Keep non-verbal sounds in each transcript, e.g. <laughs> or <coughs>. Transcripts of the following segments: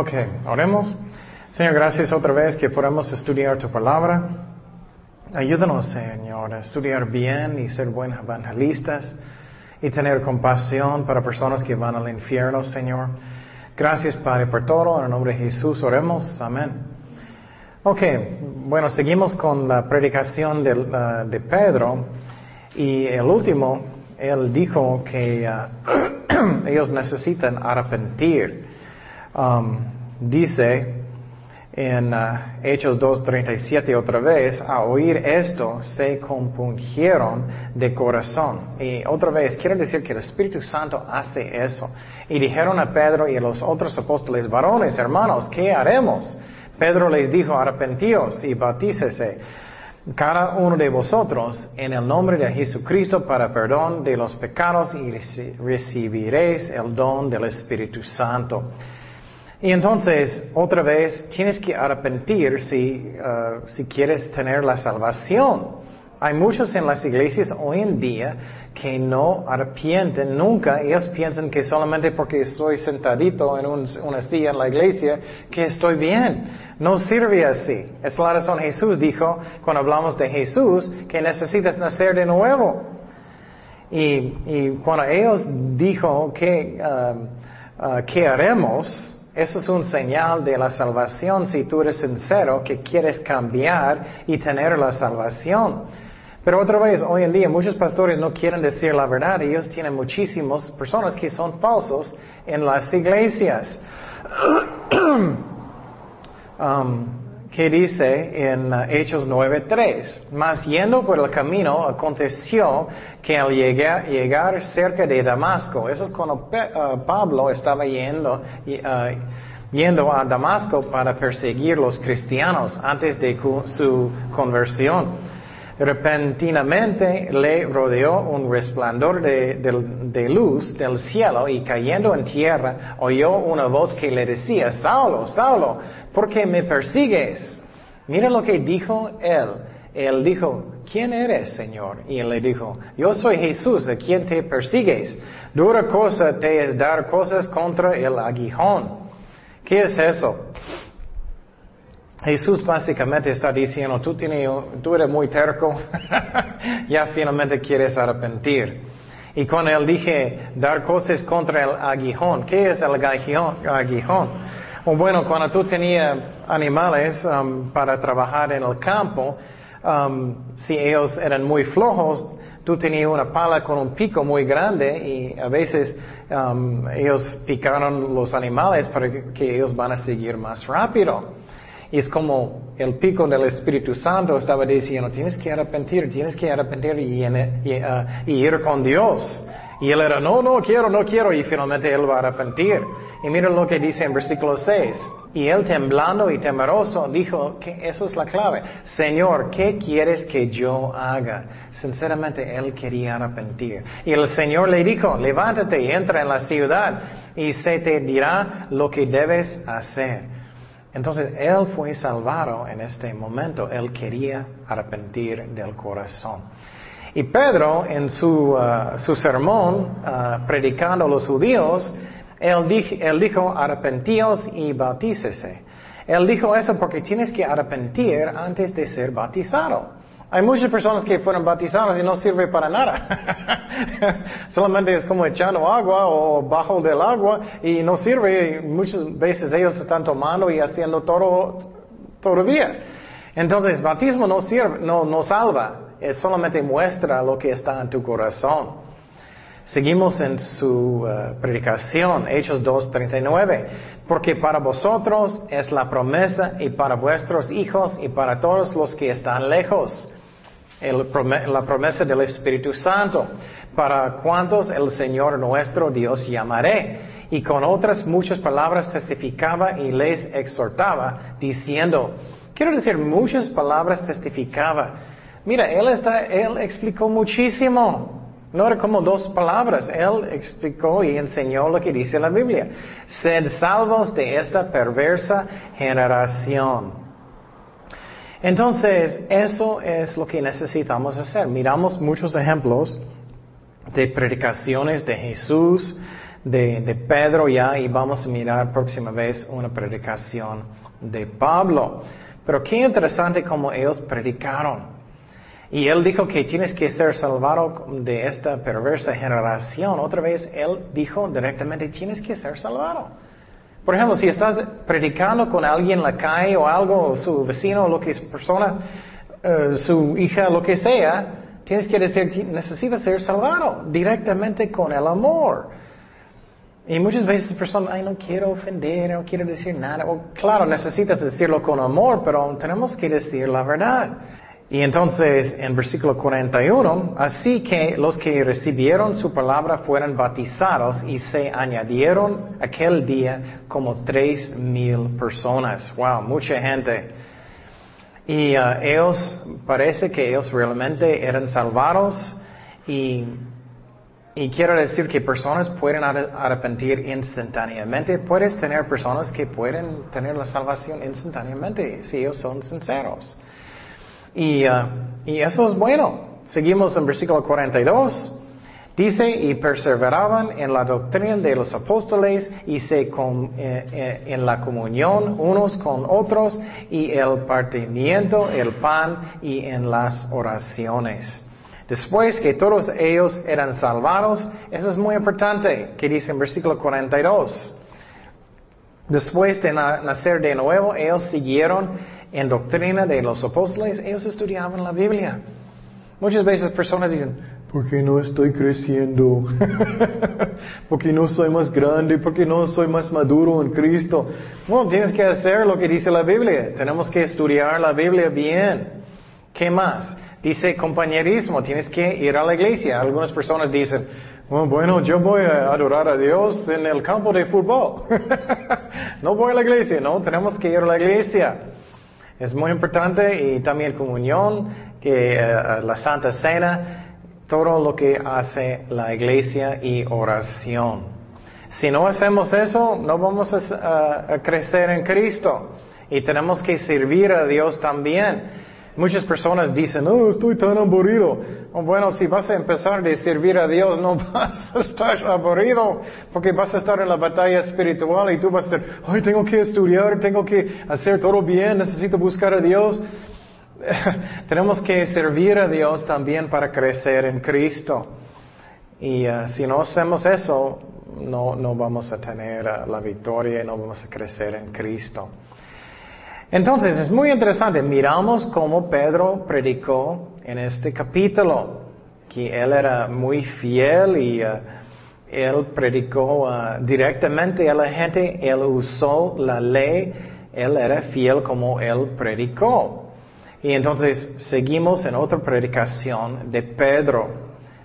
Ok, oremos. Señor, gracias otra vez que podemos estudiar tu palabra. Ayúdanos, Señor, a estudiar bien y ser buenos evangelistas y tener compasión para personas que van al infierno, Señor. Gracias, Padre, por todo. En el nombre de Jesús oremos. Amén. Ok, bueno, seguimos con la predicación de, uh, de Pedro y el último, él dijo que uh, <clears throat> ellos necesitan arrepentir. Um, dice en uh, Hechos 2.37 otra vez, a oír esto se compungieron de corazón. Y otra vez, quiero decir que el Espíritu Santo hace eso. Y dijeron a Pedro y a los otros apóstoles, varones, hermanos, ¿qué haremos? Pedro les dijo, arrepentíos y bautícese cada uno de vosotros en el nombre de Jesucristo para perdón de los pecados y recibiréis el don del Espíritu Santo. Y entonces, otra vez, tienes que arrepentir si, uh, si quieres tener la salvación. Hay muchos en las iglesias hoy en día que no arrepienten nunca. Ellos piensan que solamente porque estoy sentadito en una silla en la iglesia, que estoy bien. No sirve así. Es la razón Jesús dijo, cuando hablamos de Jesús, que necesitas nacer de nuevo. Y, y cuando ellos dijo que, uh, uh, ¿qué haremos? Eso es un señal de la salvación si tú eres sincero que quieres cambiar y tener la salvación. Pero otra vez, hoy en día muchos pastores no quieren decir la verdad. Ellos tienen muchísimas personas que son falsos en las iglesias. <clears throat> um, que dice en uh, Hechos 9.3, mas yendo por el camino aconteció que al llegar, cerca de Damasco, eso es cuando uh, Pablo estaba yendo, uh, yendo a Damasco para perseguir los cristianos antes de su conversión. Repentinamente le rodeó un resplandor de, luz del cielo y cayendo en tierra oyó una voz que le decía, Saulo, Saulo, ¿por qué me persigues? Mira lo que dijo él. Él dijo, ¿quién eres, Señor? Y él le dijo, yo soy Jesús, a quien te persigues. Dura cosa te es dar cosas contra el aguijón. ¿Qué es eso? Jesús básicamente está diciendo, tú, tienes, tú eres muy terco, <laughs> ya finalmente quieres arrepentir. Y cuando él dije dar cosas contra el aguijón, ¿qué es el aguijón? O bueno, cuando tú tenías animales um, para trabajar en el campo, um, si ellos eran muy flojos, tú tenías una pala con un pico muy grande y a veces um, ellos picaron los animales para que ellos van a seguir más rápido. Y es como el pico del Espíritu Santo estaba diciendo, tienes que arrepentir, tienes que arrepentir y, y, uh, y, ir con Dios. Y él era, no, no quiero, no quiero, y finalmente él va a arrepentir. Y mira lo que dice en versículo 6. Y él temblando y temeroso dijo que eso es la clave. Señor, ¿qué quieres que yo haga? Sinceramente él quería arrepentir. Y el Señor le dijo, levántate y entra en la ciudad y se te dirá lo que debes hacer. Entonces, él fue salvado en este momento. Él quería arrepentir del corazón. Y Pedro, en su, uh, su sermón, uh, predicando a los judíos, él, dijo, él dijo, arrepentíos y bautícese. Él dijo eso porque tienes que arrepentir antes de ser bautizado. Hay muchas personas que fueron bautizadas y no sirve para nada. <laughs> Solamente es como echando agua o bajo del agua y no sirve. Muchas veces ellos están tomando y haciendo todo todavía. Entonces, bautismo no sirve, no, no salva. Es solamente muestra lo que está en tu corazón. Seguimos en su uh, predicación, Hechos 2.39, porque para vosotros es la promesa y para vuestros hijos y para todos los que están lejos la promesa del Espíritu Santo, para cuantos el Señor nuestro Dios llamaré. Y con otras muchas palabras testificaba y les exhortaba, diciendo, quiero decir, muchas palabras testificaba. Mira, él, está, él explicó muchísimo. No era como dos palabras. Él explicó y enseñó lo que dice la Biblia. Sed salvos de esta perversa generación. Entonces, eso es lo que necesitamos hacer. Miramos muchos ejemplos de predicaciones de Jesús, de, Pedro ya y vamos a mirar próxima vez una predicación de Pablo. Pero qué interesante como ellos predicaron. Y él dijo que tienes que ser salvado de esta perversa generación. Otra vez, él dijo directamente, tienes que ser salvado. Por ejemplo, si estás predicando con alguien en la calle o algo, su vecino, lo que es persona, eh, su hija, lo que sea, tienes que decir, necesitas ser salvado directamente con el amor. Y muchas veces personas, ay, no quiero ofender, no quiero decir nada. O, claro, necesitas decirlo con amor, pero tenemos que decir la verdad. Y entonces, en versículo 41, así que los que recibieron su palabra fueron bautizados y se añadieron aquel día como tres mil personas. Wow, mucha gente. Y uh, ellos, parece que ellos realmente eran salvados y y quiero decir que personas pueden arrepentir instantáneamente. Puedes tener personas que pueden tener la salvación instantáneamente si ellos son sinceros. Y, uh, y eso es bueno. Seguimos en versículo 42. Dice, y perseveraban en la doctrina de los apóstoles y se con, eh, eh, en la comunión unos con otros y el partimiento, el pan y en las oraciones. Después que todos ellos eran salvados, eso es muy importante, que dice en versículo 42. Después de nacer de nuevo, ellos siguieron en doctrina de los apóstoles, ellos estudiaban la Biblia. Muchas veces personas dicen, ¿por qué no estoy creciendo? <laughs> ¿Por qué no soy más grande? ¿Por qué no soy más maduro en Cristo? Bueno, tienes que hacer lo que dice la Biblia. Tenemos que estudiar la Biblia bien. ¿Qué más? Dice compañerismo, tienes que ir a la iglesia. Algunas personas dicen, bueno, yo voy a adorar a Dios en el campo de fútbol. <laughs> no voy a la iglesia, no, tenemos que ir a la iglesia. Es muy importante y también comunión, que eh, la Santa Cena, todo lo que hace la iglesia y oración. Si no hacemos eso, no vamos a crecer en Cristo y tenemos que servir a Dios también. Muchas personas dicen, oh, estoy tan aburrido. Oh, bueno, si vas a empezar a servir a Dios, no <laughs> vas a estar aburrido, porque vas a estar en la batalla espiritual y tú vas a decir, ay, tengo que estudiar, tengo que hacer todo bien, necesito buscar a Dios. <laughs> Tenemos que servir a Dios también para crecer en Cristo. Y uh, si no hacemos eso, no, no vamos a tener uh, la victoria y no vamos a crecer en Cristo. Entonces es muy interesante, miramos cómo Pedro predicó en este capítulo, que él era muy fiel y uh, él predicó uh, directamente a la gente, él usó la ley, él era fiel como él predicó. Y entonces seguimos en otra predicación de Pedro,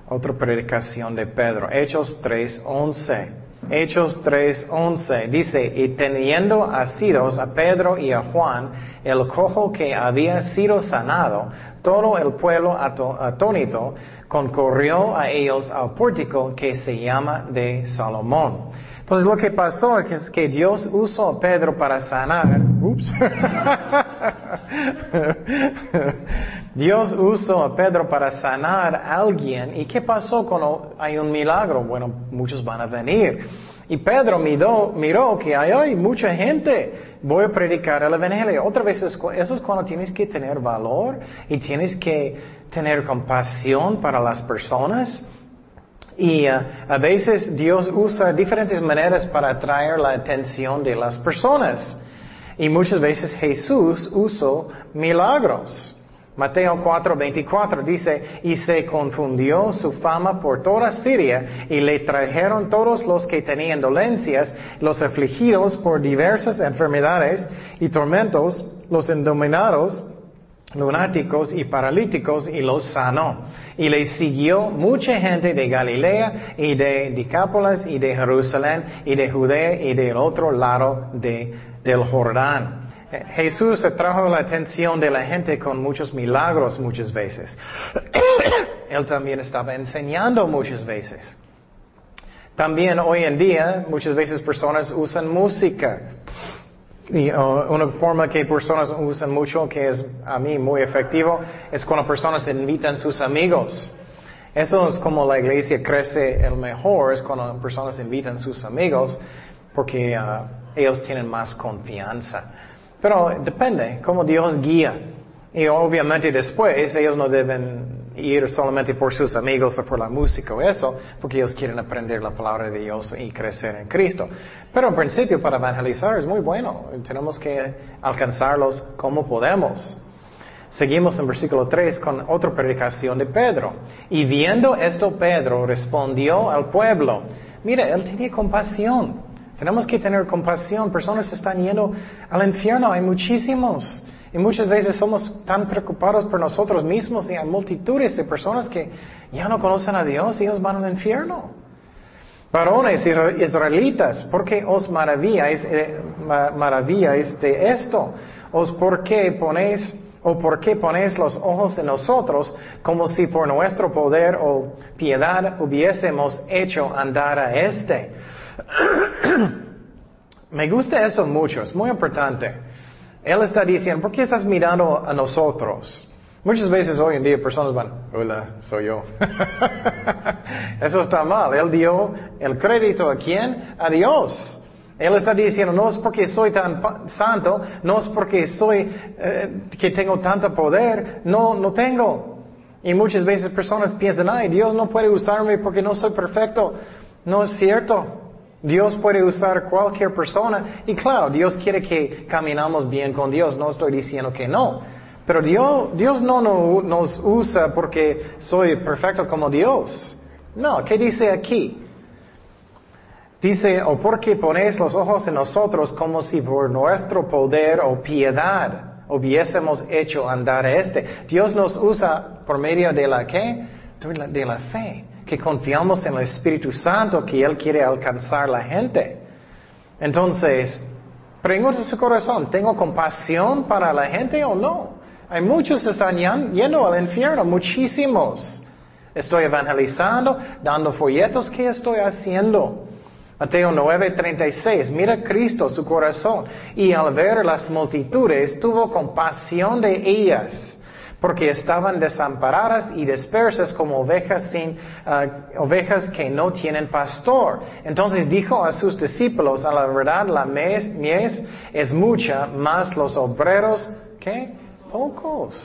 otra predicación de Pedro, Hechos 3.11. Hechos 3:11 dice, y teniendo asidos a Pedro y a Juan, el cojo que había sido sanado, todo el pueblo atónito concurrió a ellos al pórtico que se llama de Salomón. Entonces lo que pasó es que Dios usó a Pedro para sanar. <laughs> Dios usó a Pedro para sanar a alguien. ¿Y qué pasó cuando hay un milagro? Bueno, muchos van a venir. Y Pedro miró, que hay, mucha gente. Voy a predicar el Evangelio. Otra vez, eso es cuando tienes que tener valor y tienes que tener compasión para las personas. Y uh, a veces Dios usa diferentes maneras para atraer la atención de las personas. Y muchas veces Jesús usó milagros. Mateo 4:24 dice, y se confundió su fama por toda Siria, y le trajeron todos los que tenían dolencias, los afligidos por diversas enfermedades y tormentos, los endominados, lunáticos y paralíticos y los sanó. Y le siguió mucha gente de Galilea y de Dicápolis y de Jerusalén y de Judea y del otro lado de, del Jordán. Jesús atrajo la atención de la gente con muchos milagros muchas veces. <coughs> Él también estaba enseñando muchas veces. También hoy en día muchas veces personas usan música y uh, una forma que personas usan mucho, que es a mí muy efectivo, es cuando personas invitan a sus amigos. Eso es como la iglesia crece el mejor, es cuando personas invitan a sus amigos porque ah, ellos tienen más confianza. Pero depende, como Dios guía. Y obviamente después ellos no deben ir solamente por sus amigos o por la música o eso, porque ellos quieren aprender la palabra de Dios y crecer en Cristo. Pero en principio para evangelizar es muy bueno. Tenemos que alcanzarlos como podemos. Seguimos en versículo 3 con otra predicación de Pedro. Y viendo esto, Pedro respondió al pueblo. Mira, él tenía compasión. Tenemos que tener compasión. Personas están yendo al infierno. Hay muchísimos. Y muchas veces somos tan preocupados por nosotros mismos y hay multitudes de personas que ya no conocen a Dios y ellos van al infierno. Varones israelitas, ¿por qué os maravilláis, eh, maravilláis de esto? ¿Os por qué ponéis o por qué ponéis los ojos en nosotros como si por nuestro poder o piedad hubiésemos hecho andar a este? <coughs> Me gusta eso mucho, es muy importante. Él está diciendo, ¿por qué estás mirando a nosotros? Muchas veces hoy en día personas van, hola, soy yo. <laughs> Eso está mal. Él dio el crédito a quién? A Dios. Él está diciendo, no es porque soy tan santo, no es porque soy, eh, que tengo tanto poder, no, no tengo. Y muchas veces personas piensan, ay, Dios no puede usarme porque no soy perfecto. No es cierto. Dios puede usar cualquier persona y claro, Dios quiere que caminamos bien con Dios, no estoy diciendo que no. Pero Dios, Dios no nos usa porque soy perfecto como Dios. No, ¿qué dice aquí? Dice, o porque ponéis los ojos en nosotros como si por nuestro poder o piedad hubiésemos hecho andar a este. Dios nos usa por medio de la qué? De la fe que confiamos en el Espíritu Santo, que Él quiere alcanzar la gente. Entonces, pregunta su corazón, ¿tengo compasión para la gente o no? Hay muchos que están yendo al infierno, muchísimos. Estoy evangelizando, dando folletos, ¿qué estoy haciendo? Mateo 9:36, mira Cristo, su corazón, y al ver las multitudes tuvo compasión de ellas porque estaban desamparadas y dispersas como ovejas sin ah, ovejas que no tienen pastor. Entonces dijo a sus discípulos, a la verdad la mies, es mucha, más los obreros ¿qué? pocos.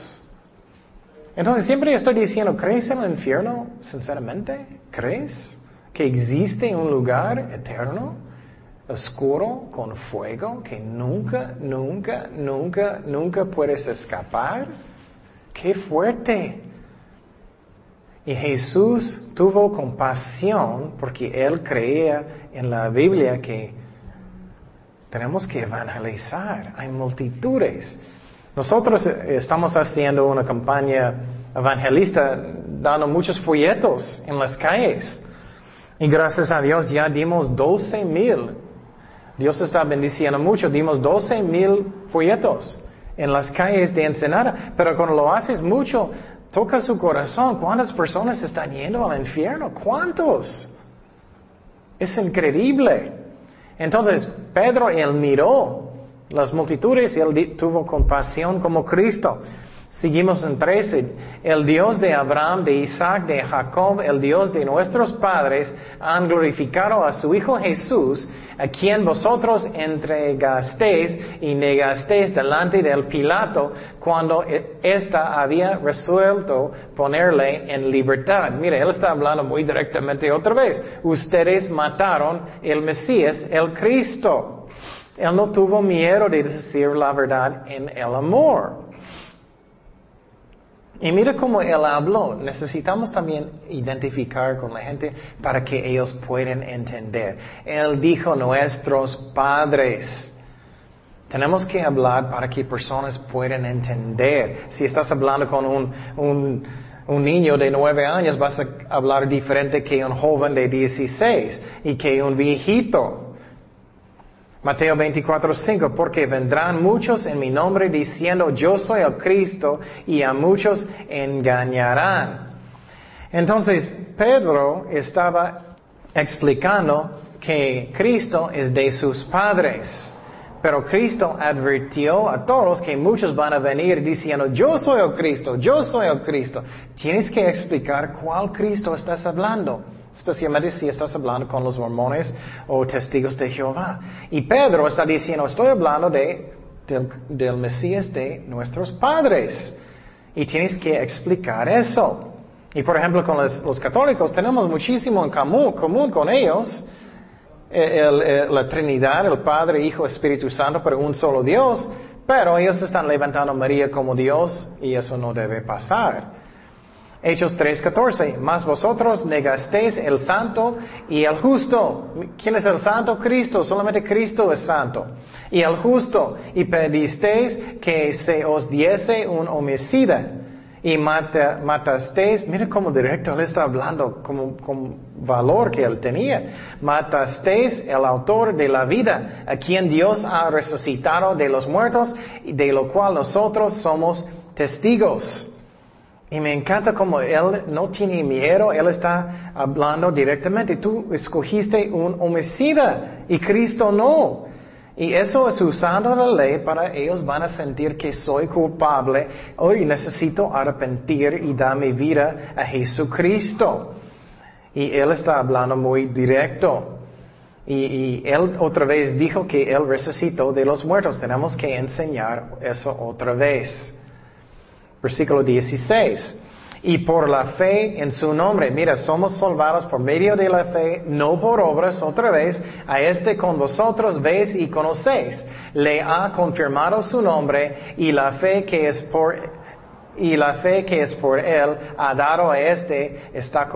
Entonces siempre estoy diciendo, ¿crees en el infierno? Sinceramente, ¿crees que existe un lugar eterno? oscuro con fuego que nunca, nunca, nunca, nunca puedes escapar? ¡Qué fuerte! Y Jesús tuvo compasión porque él creía en la Biblia que tenemos que evangelizar. Hay multitudes. Nosotros estamos haciendo una campaña evangelista dando muchos folletos en las calles. Y gracias a Dios ya dimos 12 mil. Dios está bendiciendo mucho. Dimos 12 mil folletos en las calles de Ensenada, pero cuando lo haces mucho, toca su corazón. ¿Cuántas personas están yendo al infierno? ¿Cuántos? Es increíble. Entonces, Pedro, él miró las multitudes y él tuvo compasión como Cristo. Seguimos en 13. El Dios de Abraham, de Isaac, de Jacob, el Dios de nuestros padres, han glorificado a su Hijo Jesús, a quien vosotros entregasteis y negasteis delante del Pilato cuando ésta había resuelto ponerle en libertad. Mire, él está hablando muy directamente otra vez. Ustedes mataron el Mesías, el Cristo. Él no tuvo miedo de decir la verdad en el amor. Y mira cómo él habló. Necesitamos también identificar con la gente para que ellos puedan entender. Él dijo nuestros padres. Tenemos que hablar para que personas puedan entender. Si estás hablando con un, un, un niño de nueve años, vas a hablar diferente que un joven de dieciséis y que un viejito. Mateo 24, 5, porque vendrán muchos en mi nombre diciendo yo soy el Cristo y a muchos engañarán. Entonces, Pedro estaba explicando que Cristo es de sus padres. Pero Cristo advirtió a todos que muchos van a venir diciendo, yo soy el Cristo, yo soy el Cristo. Tienes que explicar cuál Cristo estás hablando, especialmente si estás hablando con los mormones o testigos de Jehová. Y Pedro está diciendo, estoy hablando de, del, Mesías de nuestros padres. Y tienes que explicar eso. Y por ejemplo, con los, católicos tenemos muchísimo en común, común con ellos. Eh, la Trinidad, el Padre, Hijo, Espíritu Santo, pero un solo Dios, pero ellos están levantando a María como Dios y eso no debe pasar. Hechos 3:14, más vosotros negasteis el santo y el justo. ¿Quién es el santo? Cristo, solamente Cristo es santo. Y el justo, y pedisteis que se os diese un homicida y mata, matasteis, mira cómo directo él está hablando, como, valor que él tenía. Matasteis el autor de la vida, a quien Dios ha resucitado de los muertos, de lo cual nosotros somos testigos. Y me encanta como él no tiene miedo, él está hablando directamente. Tú escogiste un homicida y Cristo no. Y eso es usando la ley para ellos van a sentir que soy culpable. Hoy necesito arrepentir y dar mi vida a Jesucristo. Y él está hablando muy directo. Y, y, él otra vez dijo que él resucitó de los muertos. Tenemos que enseñar eso otra vez. Versículo 16 y por la fe en su nombre. Mira, somos salvados por medio de la fe, no por obras, otra vez, a este con vosotros veis y conocéis. Le ha confirmado su nombre y la fe que es por y la fe que es por él ha dado a este está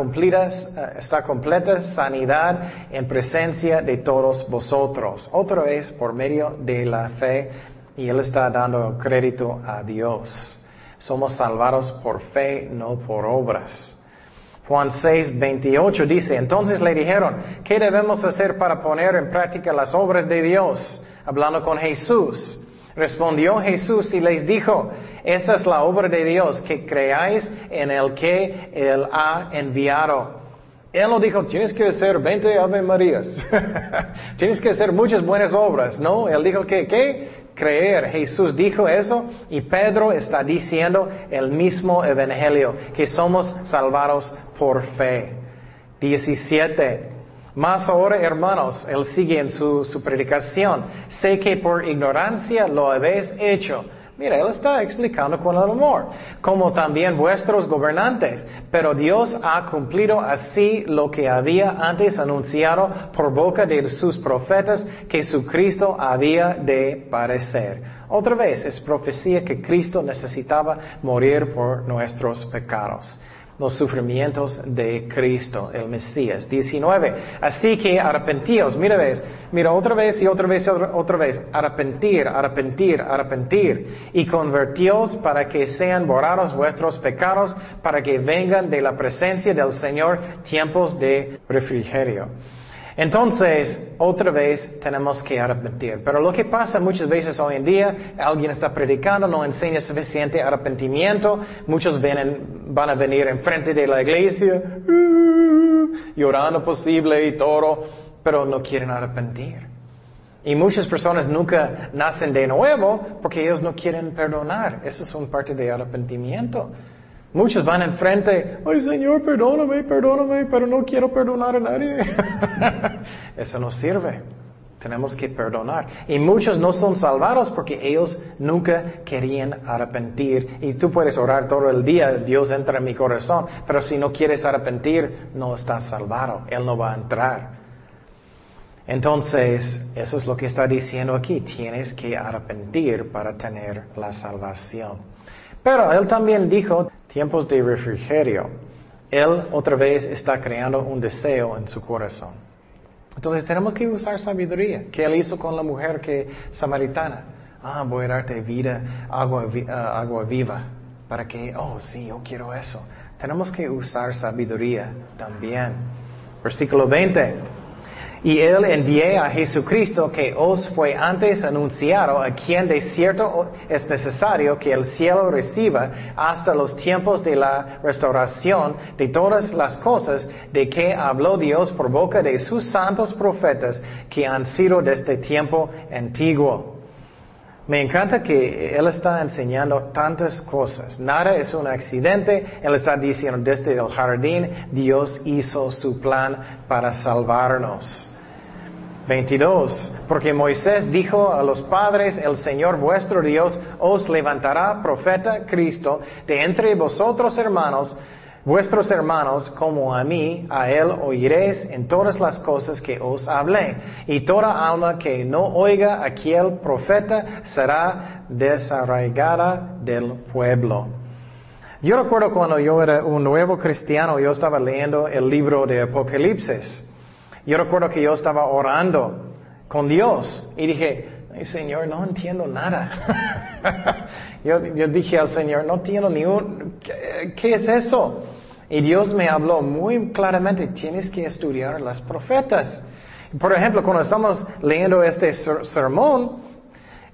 está completa sanidad en presencia de todos vosotros. Otra vez por medio de la fe y él está dando crédito a Dios. Somos salvados por fe, no por obras. Juan 6, 28 dice, entonces le dijeron, ¿qué debemos hacer para poner en práctica las obras de Dios? Hablando con Jesús. Respondió Jesús y les dijo, esta es la obra de Dios, que creáis en el que Él ha enviado. Él no dijo, tienes que hacer 20 Ave Marías, <laughs> tienes que hacer muchas buenas obras, ¿no? Él dijo que, ¿qué? Creer. Jesús dijo eso y Pedro está diciendo el mismo evangelio, que somos salvados por fe. 17. Más ahora, hermanos, él sigue en su, su predicación. Sé que por ignorancia lo habéis hecho Mira, Él está explicando con el amor, como también vuestros gobernantes. Pero Dios ha cumplido así lo que había antes anunciado por boca de sus profetas que su Cristo había de parecer. Otra vez es profecía que Cristo necesitaba morir por nuestros pecados los sufrimientos de Cristo, el Mesías. 19. Así que arrepentíos, mira mira otra vez y otra vez otra, otra, vez, arrepentir, arrepentir, arrepentir, y convertíos para que sean borrados vuestros pecados, para que vengan de la presencia del Señor tiempos de refrigerio. Entonces, otra vez tenemos que arrepentir. Pero lo que pasa muchas veces hoy en día, alguien está predicando, no enseña suficiente arrepentimiento, muchos van a venir enfrente de la iglesia, llorando posible y todo, pero no quieren arrepentir. Y muchas personas nunca nacen de nuevo porque ellos no quieren perdonar. Eso es un parte de arrepentimiento. Muchos van enfrente, ay Señor, perdóname, perdóname, pero no quiero perdonar a nadie. <laughs> Eso no sirve. Tenemos que perdonar. Y muchos no son salvados porque ellos nunca querían arrepentir. Y tú puedes orar todo el día, Dios entra en mi corazón, pero si no quieres arrepentir, no estás salvado. Él no va a entrar. Entonces, eso es lo que está diciendo aquí. Tienes que arrepentir para tener la salvación. Pero él también dijo, tiempos de refrigerio. Él otra vez está creando un deseo en su corazón. Entonces tenemos que usar sabiduría. ¿Qué él hizo con la mujer que samaritana? Ah, voy a darte vida, agua, ah, agua viva. Para que, oh sí, yo quiero eso. Tenemos que usar sabiduría también. Versículo 20. Y él envié a Jesucristo que os fue antes anunciado, a quien de cierto es necesario que el cielo reciba hasta los tiempos de la restauración de todas las cosas de que habló Dios por boca de sus santos profetas que han sido desde tiempo antiguo. Me encanta que Él está enseñando tantas cosas. Nada es un accidente. Él está diciendo desde el jardín, Dios hizo su plan para salvarnos. 22. Porque Moisés dijo a los padres, el Señor vuestro Dios os levantará profeta Cristo de entre vosotros hermanos vuestros hermanos como a mí, a él oiréis en todas las cosas que os hablé. Y toda alma que no oiga aquel profeta será desarraigada del pueblo. Yo recuerdo cuando yo era un nuevo cristiano, yo estaba leyendo el libro de Apocalipsis. Yo recuerdo que yo estaba orando con Dios y dije, Señor, no entiendo nada. <laughs> yo, dije al Señor, no entiendo ni un, ¿qué es eso? Y Dios me habló muy claramente, tienes que estudiar las profetas. Por ejemplo, cuando estamos leyendo este sermón,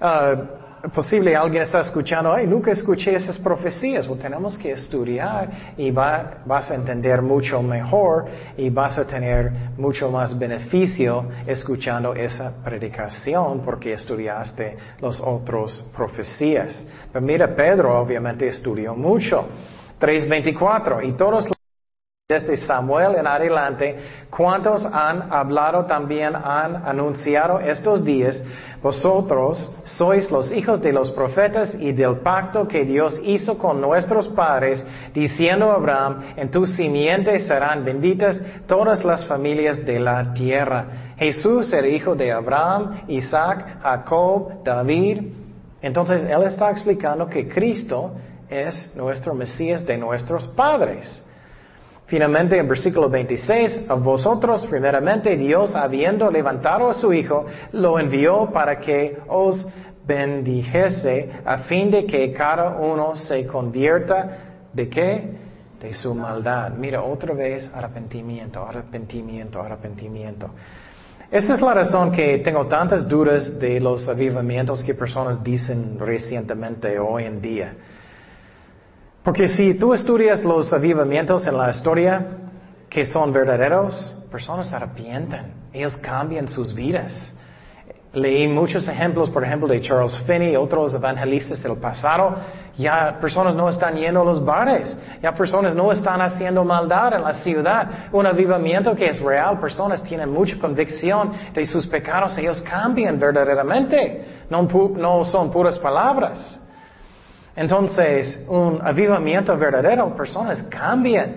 uh, posible alguien está escuchando, ay, nunca escuché esas profecías. Bueno, tenemos que estudiar y vas a entender mucho mejor y vas a tener mucho más beneficio escuchando esa predicación porque estudiaste las otras profecías. Pero mira, Pedro obviamente estudió mucho. 3.24. Y todos desde Samuel en adelante, cuantos han hablado también han anunciado estos días, vosotros sois los hijos de los profetas y del pacto que Dios hizo con nuestros padres, diciendo a Abraham, en tu simiente serán benditas todas las familias de la tierra. Jesús era hijo de Abraham, Isaac, Jacob, David. Entonces, él está explicando que Cristo es nuestro Mesías de nuestros padres. Finalmente, en versículo 26, a vosotros, primeramente, Dios, habiendo levantado a su Hijo, lo envió para que os bendijese, a fin de que cada uno se convierta de qué? De su maldad. Mira, otra vez arrepentimiento, arrepentimiento, arrepentimiento. Esa es la razón que tengo tantas dudas de los avivamientos que personas dicen recientemente hoy en día. Porque si tú estudias los avivamientos en la historia que son verdaderos, personas arrepienten, ellos cambian sus vidas. Leí muchos ejemplos, por ejemplo, de Charles Finney, otros evangelistas del pasado. Ya personas no están yendo a los bares, ya personas no están haciendo maldad en la ciudad. Un avivamiento que es real, personas tienen mucha convicción de sus pecados, ellos cambian verdaderamente, no son puras palabras. Entonces, un avivamiento verdadero, personas cambian.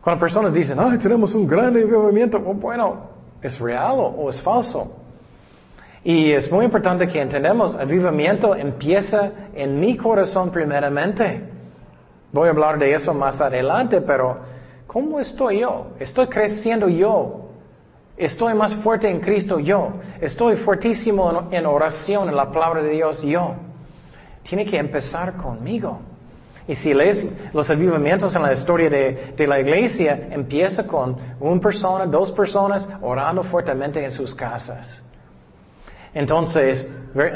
Cuando personas dicen, ay, tenemos un gran avivamiento, bueno, ¿es real o es falso? Y es muy importante que entendamos, avivamiento empieza en mi corazón primeramente. Voy a hablar de eso más adelante, pero ¿cómo estoy yo? ¿Estoy creciendo yo? ¿Estoy más fuerte en Cristo yo? ¿Estoy fuertísimo en oración, en la palabra de Dios yo? Tiene que empezar conmigo. Y si lees los avivamientos en la historia de, la iglesia, empieza con una persona, dos personas orando fuertemente en sus casas. Entonces,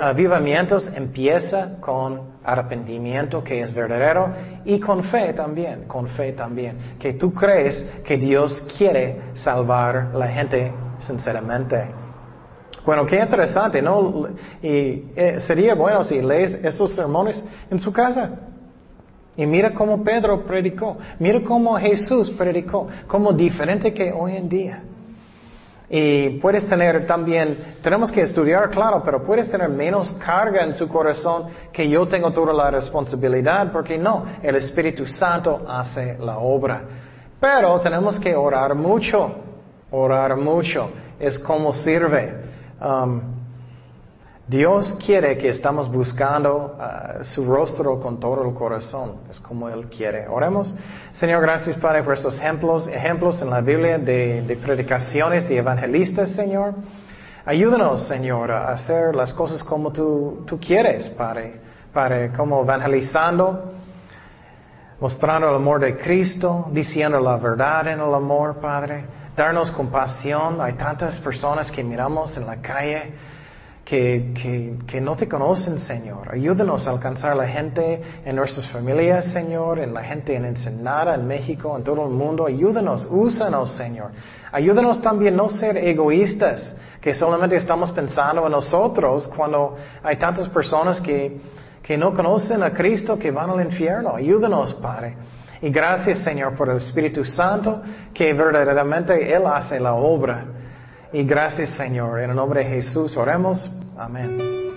avivamientos empieza con arrepentimiento que es verdadero y con fe también, con fe también, que tú crees que Dios quiere salvar la gente sinceramente. Bueno, qué interesante, ¿no? Y eh, sería bueno si lees esos sermones en su casa. Y mira cómo Pedro predicó, mira cómo Jesús predicó, como diferente que hoy en día. Y puedes tener también, tenemos que estudiar, claro, pero puedes tener menos carga en su corazón que yo tengo toda la responsabilidad, porque no, el Espíritu Santo hace la obra. Pero tenemos que orar mucho, orar mucho, es como sirve. Um, Dios quiere que estamos buscando uh, su rostro con todo el corazón, es como Él quiere. Oremos. Señor, gracias Padre por estos ejemplos, ejemplos en la Biblia de, predicaciones de evangelistas, Señor. Ayúdanos, Señor, a hacer las cosas como tú, quieres, Padre. Padre, como evangelizando, mostrando el amor de Cristo, diciendo la verdad en el amor, Padre darnos compasión. Hay tantas personas que miramos en la calle que, que, no te conocen, Señor. Ayúdanos a alcanzar a la gente en nuestras familias, Señor, en la gente en Ensenada, en México, en todo el mundo. Ayúdanos, úsanos, Señor. Ayúdanos también no ser egoístas. que solamente estamos pensando en nosotros cuando hay tantas personas que, que no conocen a Cristo que van al infierno. Ayúdanos, Padre. Y gracias, Señor, por el Espíritu Santo que verdaderamente Él hace la obra. Y gracias, Señor. En el nombre de Jesús oremos. Amén.